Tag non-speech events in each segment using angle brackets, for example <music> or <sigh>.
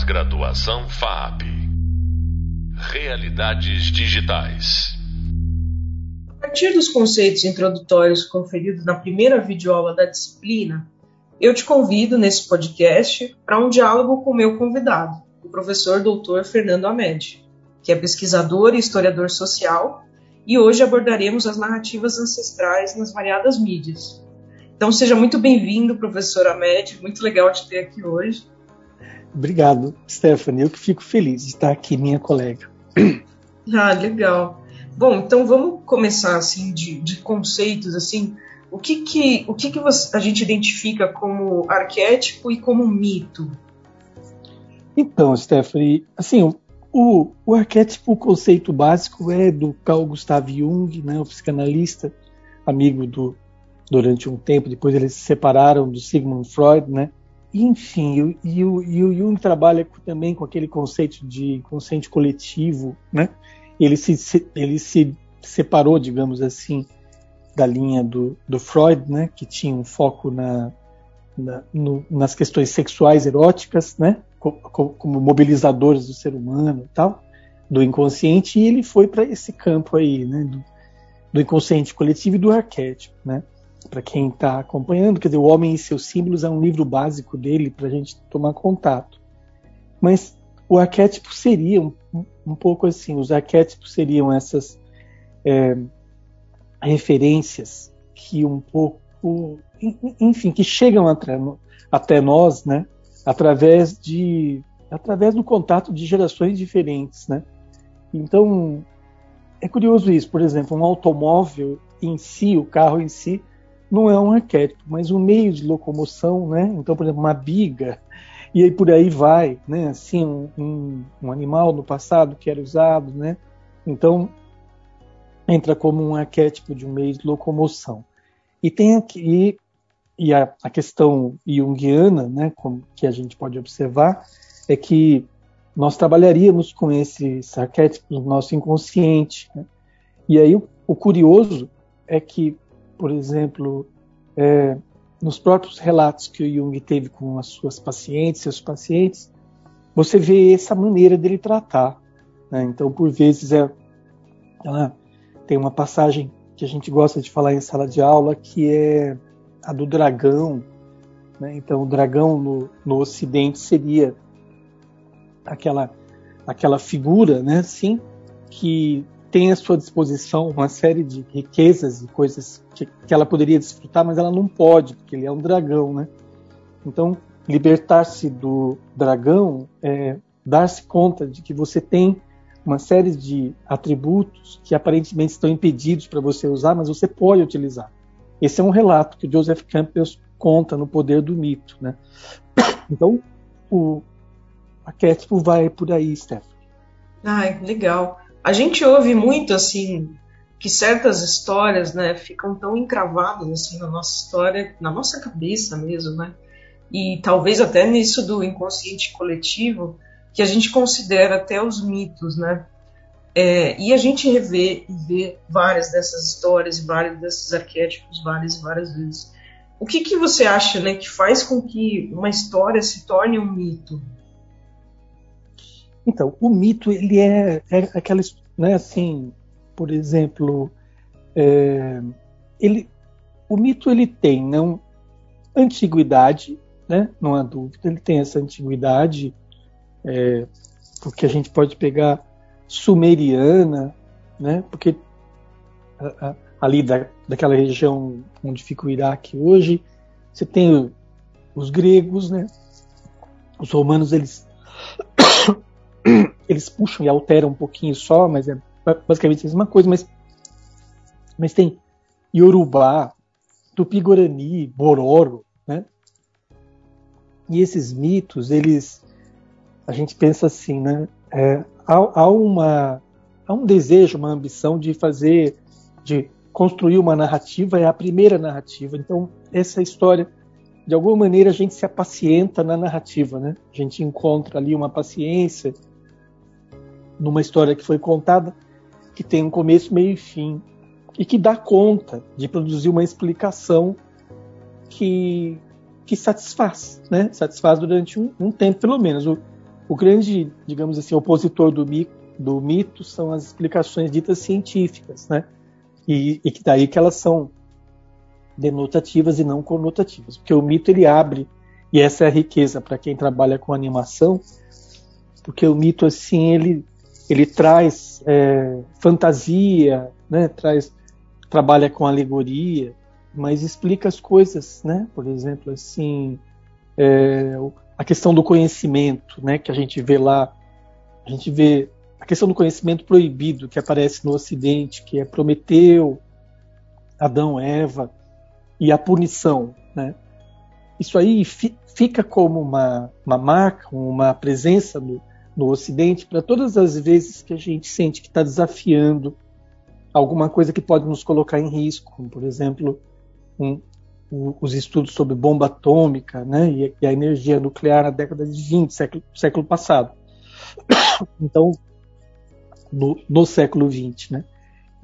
Pós-graduação FAP. Realidades digitais. A partir dos conceitos introdutórios conferidos na primeira videoaula da disciplina, eu te convido nesse podcast para um diálogo com o meu convidado, o professor doutor Fernando Amed, que é pesquisador e historiador social, e hoje abordaremos as narrativas ancestrais nas variadas mídias. Então seja muito bem-vindo, professor Amed, muito legal te ter aqui hoje. Obrigado, Stephanie. Eu que fico feliz de estar aqui, minha colega. <clears throat> Ah, legal. Bom, então vamos começar assim de, de conceitos assim. O que que o que que você, a gente identifica como arquétipo e como mito? Então, Stephanie, assim, o, o arquétipo, o conceito básico é do Carl Gustav Jung, né, o psicanalista, amigo do durante um tempo. Depois eles se separaram do Sigmund Freud, né? Enfim, e, o, e o Jung trabalha também com aquele conceito de inconsciente coletivo, né? Ele se, ele se separou, digamos assim, da linha do, do Freud, né? Que tinha um foco na, na no, nas questões sexuais eróticas, né? Como, como mobilizadores do ser humano e tal, do inconsciente, e ele foi para esse campo aí, né? Do, do inconsciente coletivo e do arquétipo, né? Para quem está acompanhando, quer dizer, O Homem e seus Símbolos é um livro básico dele para a gente tomar contato. Mas o arquétipo seria um, um pouco assim: os arquétipos seriam essas é, referências que um pouco, enfim, que chegam até, até nós, né, através de através do contato de gerações diferentes, né? Então é curioso isso, por exemplo, um automóvel em si, o carro em si, não é um arquétipo, mas um meio de locomoção, né? Então, por exemplo, uma biga, e aí por aí vai, né? Assim, um, um, animal no passado que era usado, né? Então, entra como um arquétipo de um meio de locomoção. E tem aqui e a, a questão junguiana, né, como que a gente pode observar, é que nós trabalharíamos com esses arquétipos no nosso inconsciente. Né? E aí o, o curioso é que por exemplo, é, nos próprios relatos que o Jung teve com as suas pacientes, seus pacientes, você vê essa maneira dele tratar. Né? Então, por vezes, é, tem uma passagem que a gente gosta de falar em sala de aula, que é a do dragão. Né? Então, o dragão no, no Ocidente seria aquela aquela figura, né, assim, que tem à sua disposição uma série de riquezas e coisas que, que, ela poderia desfrutar, mas ela não pode, porque ele é um dragão, né? Então, libertar-se do dragão é dar-se conta de que você tem uma série de atributos que aparentemente estão impedidos para você usar, mas você pode utilizar. Esse é um relato que Joseph Campbell conta no Poder do Mito, né? Então, o arquétipo vai por aí, Stephanie. Ai, legal a gente ouve muito assim que certas histórias, né, ficam tão encravadas assim na nossa história, na nossa cabeça mesmo, né? E talvez até nisso do inconsciente coletivo que a gente considera até os mitos, né? É, e a gente revê e vê várias dessas histórias, vários desses arquétipos várias e várias vezes. O que, que você acha, né, que faz com que uma história se torne um mito? Então, o mito, ele é, é aquela, né, assim, por exemplo, é, ele, o mito ele tem não antiguidade, né, não há dúvida, ele tem essa antiguidade, é, porque a gente pode pegar sumeriana, né, porque a, a, ali da, daquela região onde fica o Iraque hoje, você tem os gregos, né, os romanos eles eles puxam e alteram um pouquinho só, mas é basicamente a mesma coisa, mas, mas tem Yorubá, Tupi-Guarani, Bororo, né? E esses mitos, eles, a gente pensa assim, né? É, há, há, uma, há um desejo, uma ambição de fazer, de construir uma narrativa, é a primeira narrativa. Então, essa história, de alguma maneira, a gente se apacienta na narrativa, né? A gente encontra ali uma paciência, numa história que foi contada, que tem um começo, meio e fim, e que dá conta de produzir uma explicação que, que satisfaz, né? Satisfaz durante um, um tempo, pelo menos. O, o grande, digamos assim, opositor do mito, do mito são as explicações ditas científicas, né? E, e que daí que elas são denotativas e não conotativas, porque o mito ele abre e essa é a riqueza para quem trabalha com animação, porque o mito assim ele ele traz é, fantasia, né? Traz trabalha com alegoria, mas explica as coisas, né? Por exemplo, assim, é, a questão do conhecimento, né? Que a gente vê lá, a gente vê a questão do conhecimento proibido que aparece no Ocidente, que é Prometeu, Adão, Eva e a punição, né? Isso aí fi, fica como uma, uma marca, uma presença no, no Ocidente para todas as vezes que a gente sente que está desafiando alguma coisa que pode nos colocar em risco, como por exemplo um, os estudos sobre bomba atômica né, e, e, a energia nuclear na década de 20, século, século passado. <coughs> Então, no, no século XX. Né?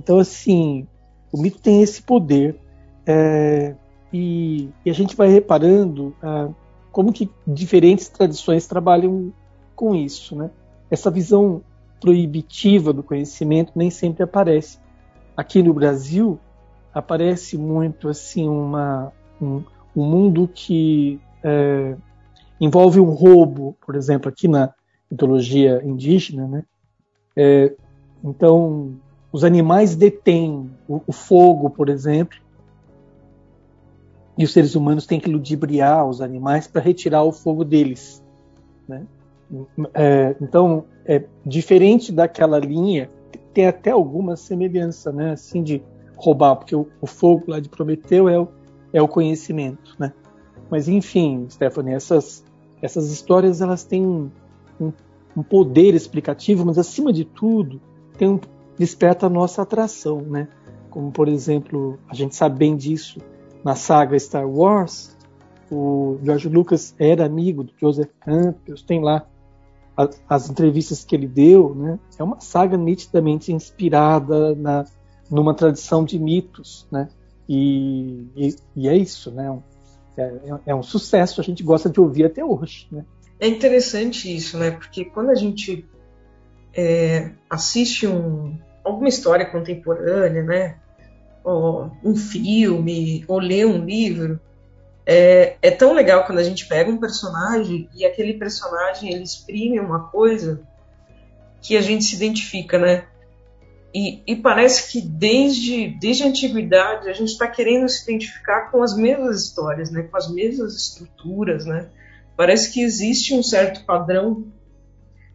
Então, assim, o mito tem esse poder é, e, e, a gente vai reparando ah, como que diferentes tradições trabalham com isso. Né? Essa visão proibitiva do conhecimento nem sempre aparece. Aqui no Brasil, aparece muito assim uma, um, um mundo que é, envolve um roubo, por exemplo, aqui na mitologia indígena, né? É, então, os animais detêm o, o, fogo, por exemplo, e os seres humanos têm que ludibriar os animais para retirar o fogo deles. Né? É, então, é diferente daquela linha, tem até alguma semelhança, né? Assim, de roubar, porque o, o, fogo lá de Prometeu é o, é o conhecimento, né? Mas, enfim, Stephanie, essas, essas histórias elas têm um, um, um poder explicativo, mas, acima de tudo, tem um, desperta a nossa atração, né? Como, por exemplo, a gente sabe bem disso na saga Star Wars, o George Lucas era amigo do Joseph Campbell, tem lá as, as entrevistas que ele deu, né? É uma saga nitidamente inspirada na, numa tradição de mitos, né? E, e, e é isso, né? É, é, é, um sucesso, a gente gosta de ouvir até hoje, né? É interessante isso, né? Porque quando a gente é, assiste um, alguma história contemporânea, né? Ou um filme, ou lê um livro, é, é, tão legal quando a gente pega um personagem e aquele personagem ele exprime uma coisa que a gente se identifica, né? E, e parece que desde, desde a antiguidade a gente está querendo se identificar com as mesmas histórias, né? Com as mesmas estruturas, né? Parece que existe um certo padrão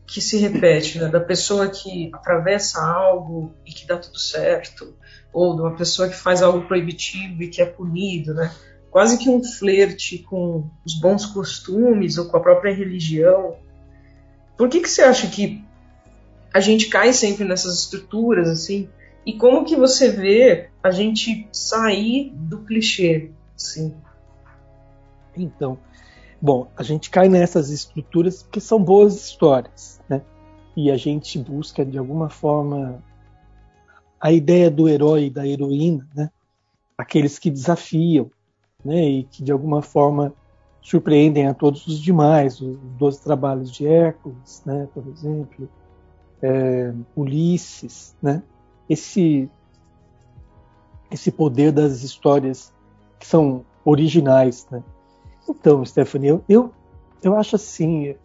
que se repete, né? Da pessoa que atravessa algo e que dá tudo certo, ou de uma pessoa que faz algo proibitivo e que é punido, né? Quase que um flerte com os bons costumes ou com a própria religião. Por que, que você acha que a gente cai sempre nessas estruturas assim? E como que você vê a gente sair do clichê, assim? Então, bom, a gente cai nessas estruturas porque são boas histórias, né? E a gente busca de alguma forma a ideia do herói e da heroína, né? Aqueles que desafiam, né, e que de alguma forma surpreendem a todos os demais, os doze trabalhos de Hércules, né, por exemplo, é, Ulisses, né, esse esse poder das histórias que são originais, né. Então, Stephanie, eu, eu, eu acho assim,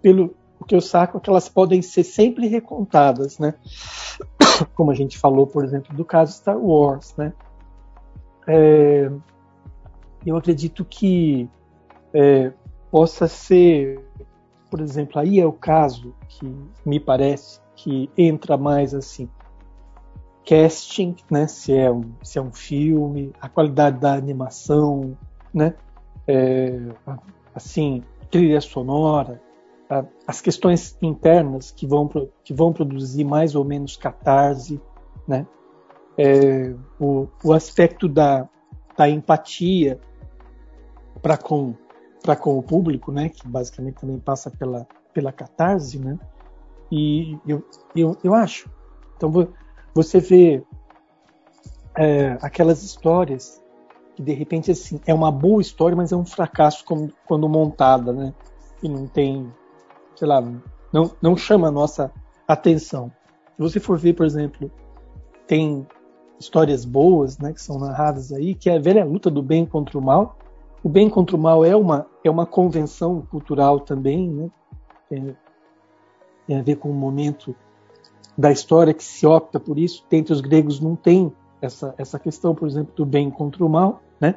pelo o que eu saco é que elas podem ser sempre recontadas, né? <coughs> Como a gente falou, por exemplo, do caso Star Wars, né? É, eu acredito que é, possa ser, por exemplo, aí é o caso que me parece que entra mais assim casting, né? Se é um, se é um filme, a qualidade da animação, né? É, assim, trilha sonora, as questões internas que vão que vão produzir mais ou menos catarse, né? É, o, o aspecto da, da empatia para com para com o público, né, que basicamente também passa pela pela catarse, né? E eu, eu, eu acho. Então você vê é, aquelas histórias que de repente assim é uma boa história, mas é um fracasso como, quando montada, né? E não tem, sei lá, não, não chama a nossa atenção. Se você for ver, por exemplo, tem histórias boas, né, que são narradas aí, que é a velha luta do bem contra o mal. O bem contra o mal é uma é uma convenção cultural também, né? É, tem a ver com o momento da história que se opta por isso. Entre os gregos não tem essa essa questão, por exemplo, do bem contra o mal, né?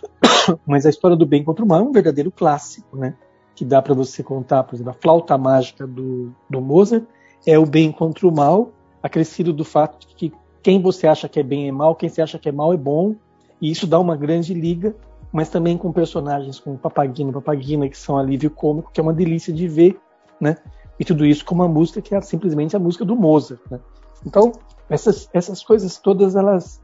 <coughs> Mas a história do bem contra o mal é um verdadeiro clássico, né? Que dá para você contar, por exemplo, a flauta mágica do, do Mozart é o bem contra o mal, acrescido do fato de que quem você acha que é bem é mal, quem você acha que é mal é bom, e isso dá uma grande liga, mas também com personagens como Papagino, Papagina, que são alívio cômico, que é uma delícia de ver, né? E tudo isso com uma música que é simplesmente a música do Mozart, né? Então, essas, essas coisas todas, elas,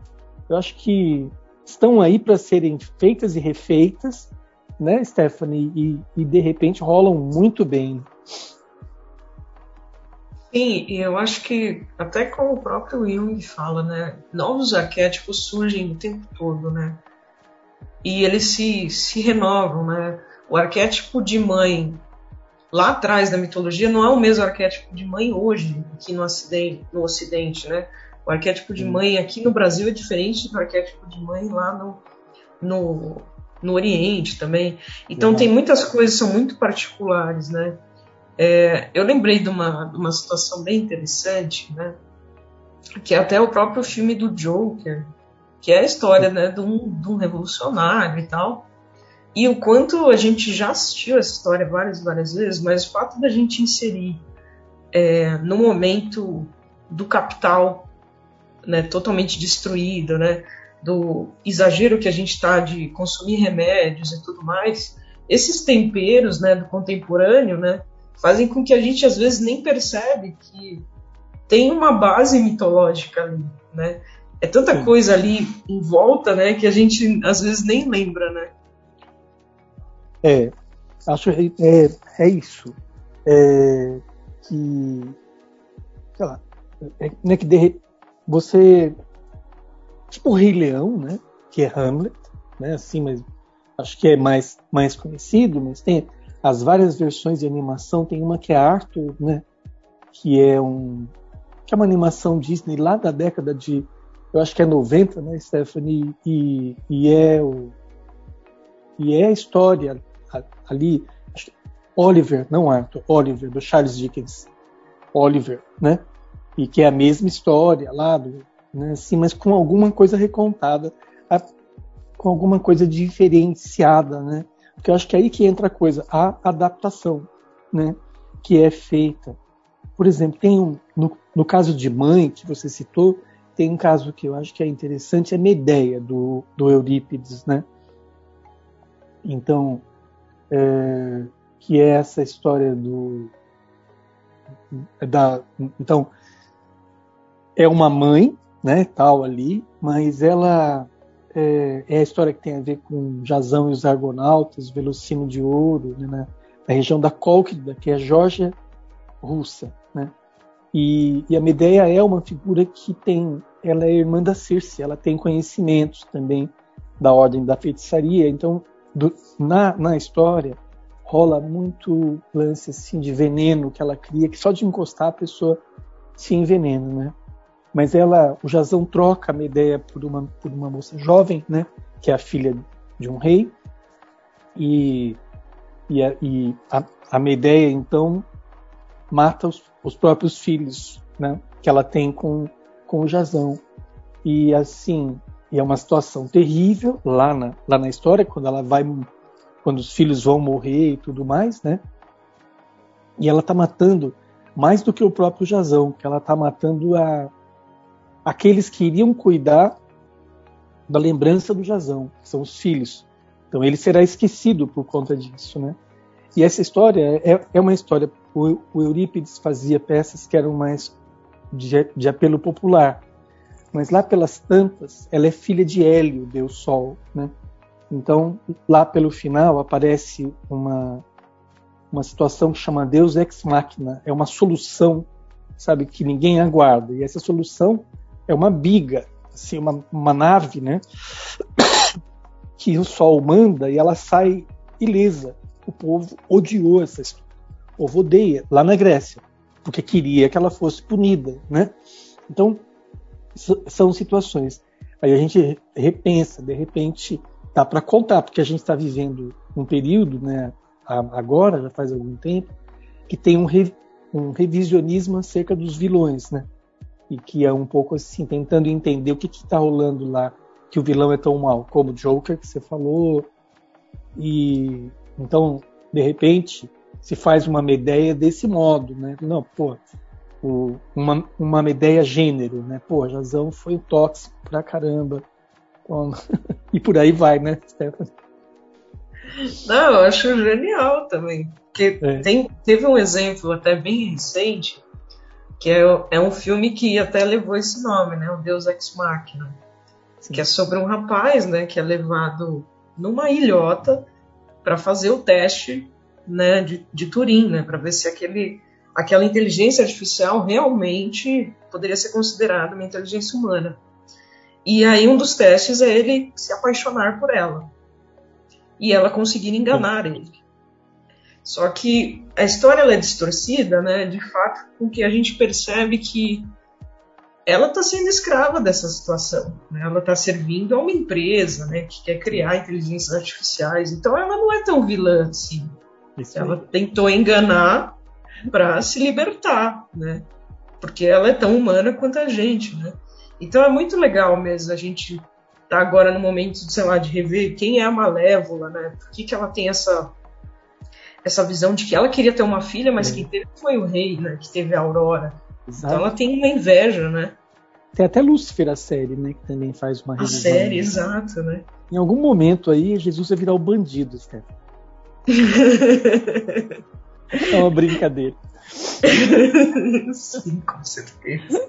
eu acho que estão aí para serem feitas e refeitas, né, Stephanie? E, e de repente rolam muito bem. Sim, e eu acho que até como o próprio Jung fala, né, novos arquétipos surgem o tempo todo, né? E eles se, se renovam, né? O arquétipo de mãe lá atrás da mitologia não é o mesmo arquétipo de mãe hoje aqui no ocidente, no ocidente, né? O arquétipo de mãe aqui no Brasil é diferente do arquétipo de mãe lá no, no, no Oriente também. Então uhum. tem muitas coisas que são muito particulares, né? É, eu lembrei de uma, de uma situação bem interessante, né? Que é até o próprio filme do Joker, que é a história né, de, um, de um revolucionário e tal. E o quanto a gente já assistiu essa história várias várias vezes, mas o fato da gente inserir é, no momento do capital né, totalmente destruído, né, do exagero que a gente está de consumir remédios e tudo mais, esses temperos né, do contemporâneo, né, fazem com que a gente às vezes nem percebe que tem uma base mitológica ali, né? É tanta coisa ali em volta, né, que a gente às vezes nem lembra, né? É, acho é, é isso. É, que, sei lá, é, né, que de, você, tipo o Rei Leão, né, que é Hamlet, né, assim, mas acho que é mais, mais conhecido, mas tem as várias versões de animação. Tem uma que é Arthur, né? Que é um que é uma animação Disney lá da década de eu acho que é 90, né, Stephanie? E, e é o e é a história ali Oliver, não Arthur, Oliver do Charles Dickens, Oliver, né? E que é a mesma história lá, do, né, assim, mas com alguma coisa recontada, a, com alguma coisa diferenciada, né? Porque eu acho que é aí que entra a coisa, a adaptação, né? Que é feita. Por exemplo, tem um, no, no caso de mãe, que você citou, tem um caso que eu acho que é interessante, é Medeia, do, do Eurípides, né? Então, é, que é essa história do... Da, então, é uma mãe, né, tal ali, mas ela é, é, a história que tem a ver com Jazão e os Argonautas, Velocino de Ouro, né, na, região da Cólquida, que é a Geórgia russa? E, e, a Medeia é uma figura que tem, ela é irmã da Circe, ela tem conhecimentos também da ordem da feitiçaria, então do, na, na história rola muito lance assim de veneno que ela cria, que só de encostar a pessoa se envenena, né? mas ela, o Jazão troca a Medeia por uma, por uma moça jovem, né, que é a filha de um rei, e, e, a, e a, a Medeia, então, mata os, os, próprios filhos, né, que ela tem com, com o Jazão. E assim, e é uma situação terrível lá na, lá na história, quando ela vai, quando os filhos vão morrer e tudo mais, né, e ela está matando mais do que o próprio Jazão, que ela está matando a, aqueles que iriam cuidar da lembrança do Jazão, que são os filhos. Então ele será esquecido por conta disso, né? E essa história é, é uma história. O, o, Eurípides fazia peças que eram mais de, de, apelo popular, mas lá pelas tantas, ela é filha de Hélio, Deus Sol, né? Então lá pelo final aparece uma uma situação que chama Deus ex machina, é uma solução, sabe, que ninguém aguarda. E essa solução é uma biga, assim, uma, uma nave, né? <coughs> que o Sol manda e ela sai ilesa. O povo odiou essa história. Povo odeia, lá na Grécia, porque queria que ela fosse punida, né? Então, são situações. Aí a gente repensa, de repente, dá para contar, porque a gente está vivendo um período, né, agora, já faz algum tempo, que tem um, re, um revisionismo acerca dos vilões, né? E que é um pouco assim, tentando entender o que está rolando lá, que o vilão é tão mal, como o Joker, que você falou. E então, de repente, se faz uma ideia desse modo, né? Não, pô, o, uma, uma ideia gênero, né? Pô, Jazão foi tóxico pra caramba. <laughs> e por aí vai, né, Stephanie? Não, eu acho genial também. Porque é. tem, teve um exemplo até bem recente, que é, é um filme que até levou esse nome, né? O Deus Ex Machina. Sim. Que é sobre um rapaz, né? Que é levado numa ilhota para fazer o teste né, de, de Turing, né? Para ver se aquele aquela inteligência artificial realmente poderia ser considerada uma inteligência humana. E aí um dos testes é ele se apaixonar por ela. E ela conseguir enganar ele. Só que a história é distorcida, né? De fato, com que a gente percebe que ela está sendo escrava dessa situação. Né? Ela está servindo a uma empresa, né? Que quer criar inteligências artificiais. Então ela não é tão vilã assim. Isso ela aí. tentou enganar para se libertar, né? Porque ela é tão humana quanto a gente, né? Então é muito legal mesmo a gente tá agora no momento, sei lá, de rever quem é a Malévola, né? Por que, que ela tem essa essa visão de que ela queria ter uma filha, mas é. quem teve foi o rei, né? Que teve a Aurora. Exato. Então ela tem uma inveja, né? Tem até Lúcifer a série, né? Que também faz uma. A série, exato, né? Em algum momento aí, Jesus vai virar o bandido, Steph. <laughs> É uma brincadeira. Sim, com certeza.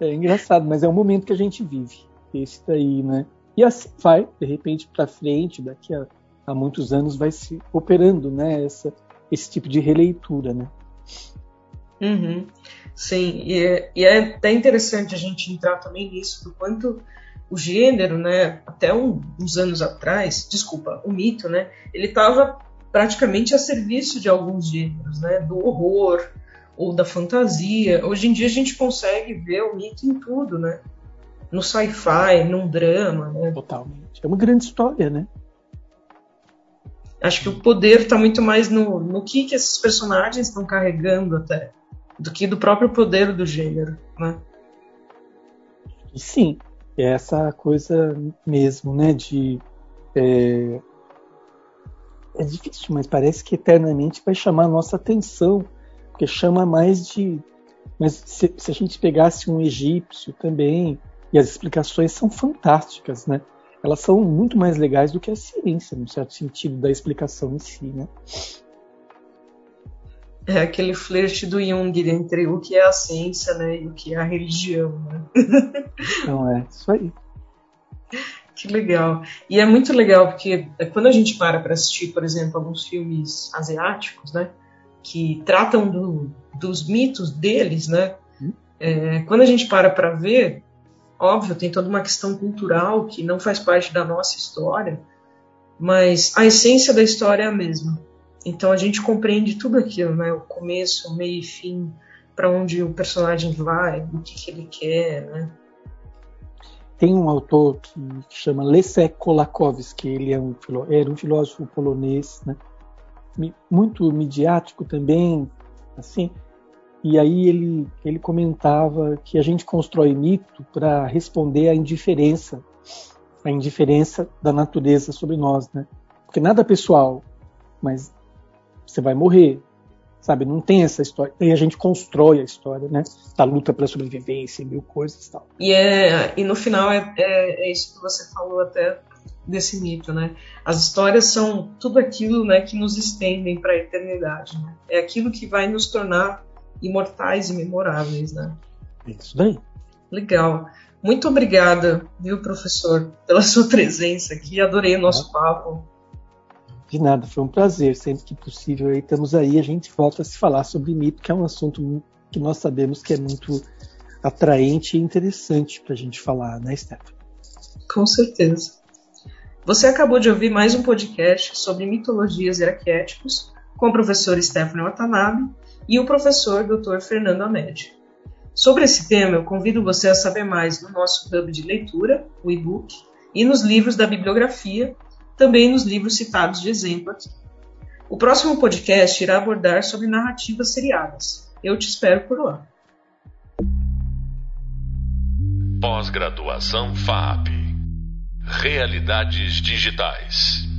É engraçado, mas é um momento que a gente vive. Esse daí, né? E assim vai, de repente, para frente, daqui a, a, muitos anos, vai se operando, né? Essa, esse tipo de releitura, né? Uhum. Sim, e é, e é até interessante a gente entrar também nisso, do quanto o gênero, né, até um, uns anos atrás, desculpa, o mito, né, ele estava praticamente a serviço de alguns gêneros, né? Do horror ou da fantasia. Hoje em dia a gente consegue ver o mito em tudo, né? No sci-fi, num drama, né? Totalmente. É uma grande história, né? Acho que o poder está muito mais no, no que, que esses personagens estão carregando até, do que do próprio poder do gênero, né? Sim, é essa coisa mesmo, né? De é, é difícil, mas parece que eternamente vai chamar a nossa atenção, porque chama mais de. Mas se, se, a gente pegasse um egípcio também, e as explicações são fantásticas, né? Elas são muito mais legais do que a ciência, no certo sentido da explicação em si, né? É aquele flerte do Jung entre o que é a ciência né, e o que é a religião. Né? Então é, isso aí. Que legal. E é muito legal porque é, quando a gente para para assistir, por exemplo, alguns filmes asiáticos, né, que tratam do, dos mitos deles, né, é, quando a gente para para ver, óbvio, tem toda uma questão cultural que não faz parte da nossa história, mas a essência da história é a mesma. Então a gente compreende tudo aquilo, né, o começo, o meio e fim, para onde o personagem vai, o que, que ele quer, né tem um autor que, chama Leszek Kolakowski, ele é um, era um filósofo polonês, né? muito midiático também, assim. E aí ele, ele comentava que a gente constrói mito para responder à indiferença, a indiferença da natureza sobre nós, né? Porque nada é pessoal, mas você vai morrer, sabe? Não tem essa história. E a gente constrói a história, né? Da luta pela sobrevivência, mil coisas e tal. E, é, e no final é, é, é, isso que você falou até desse mito, né? As histórias são tudo aquilo, né, que nos estendem para a eternidade. Né? É aquilo que vai nos tornar imortais e memoráveis, né? Isso daí. Legal. Muito obrigada, viu, professor, pela sua presença aqui. Adorei o nosso papo. De nada, foi um prazer. Sempre que possível, aí, estamos aí. A gente volta a se falar sobre mito, que é um assunto que nós sabemos que é muito atraente e interessante para a gente falar, né, Stephanie? Com certeza. Você acabou de ouvir mais um podcast sobre mitologias e arquétipos com o professor Stephanie Watanabe e o professor Dr. Fernando Amédio. Sobre esse tema, eu convido você a saber mais no nosso hub de leitura, o e-book, e nos livros da bibliografia, também nos livros citados de exemplo aqui. O próximo podcast irá abordar sobre narrativas seriadas. Eu te espero por lá. Pós-graduação FAP Realidades Digitais.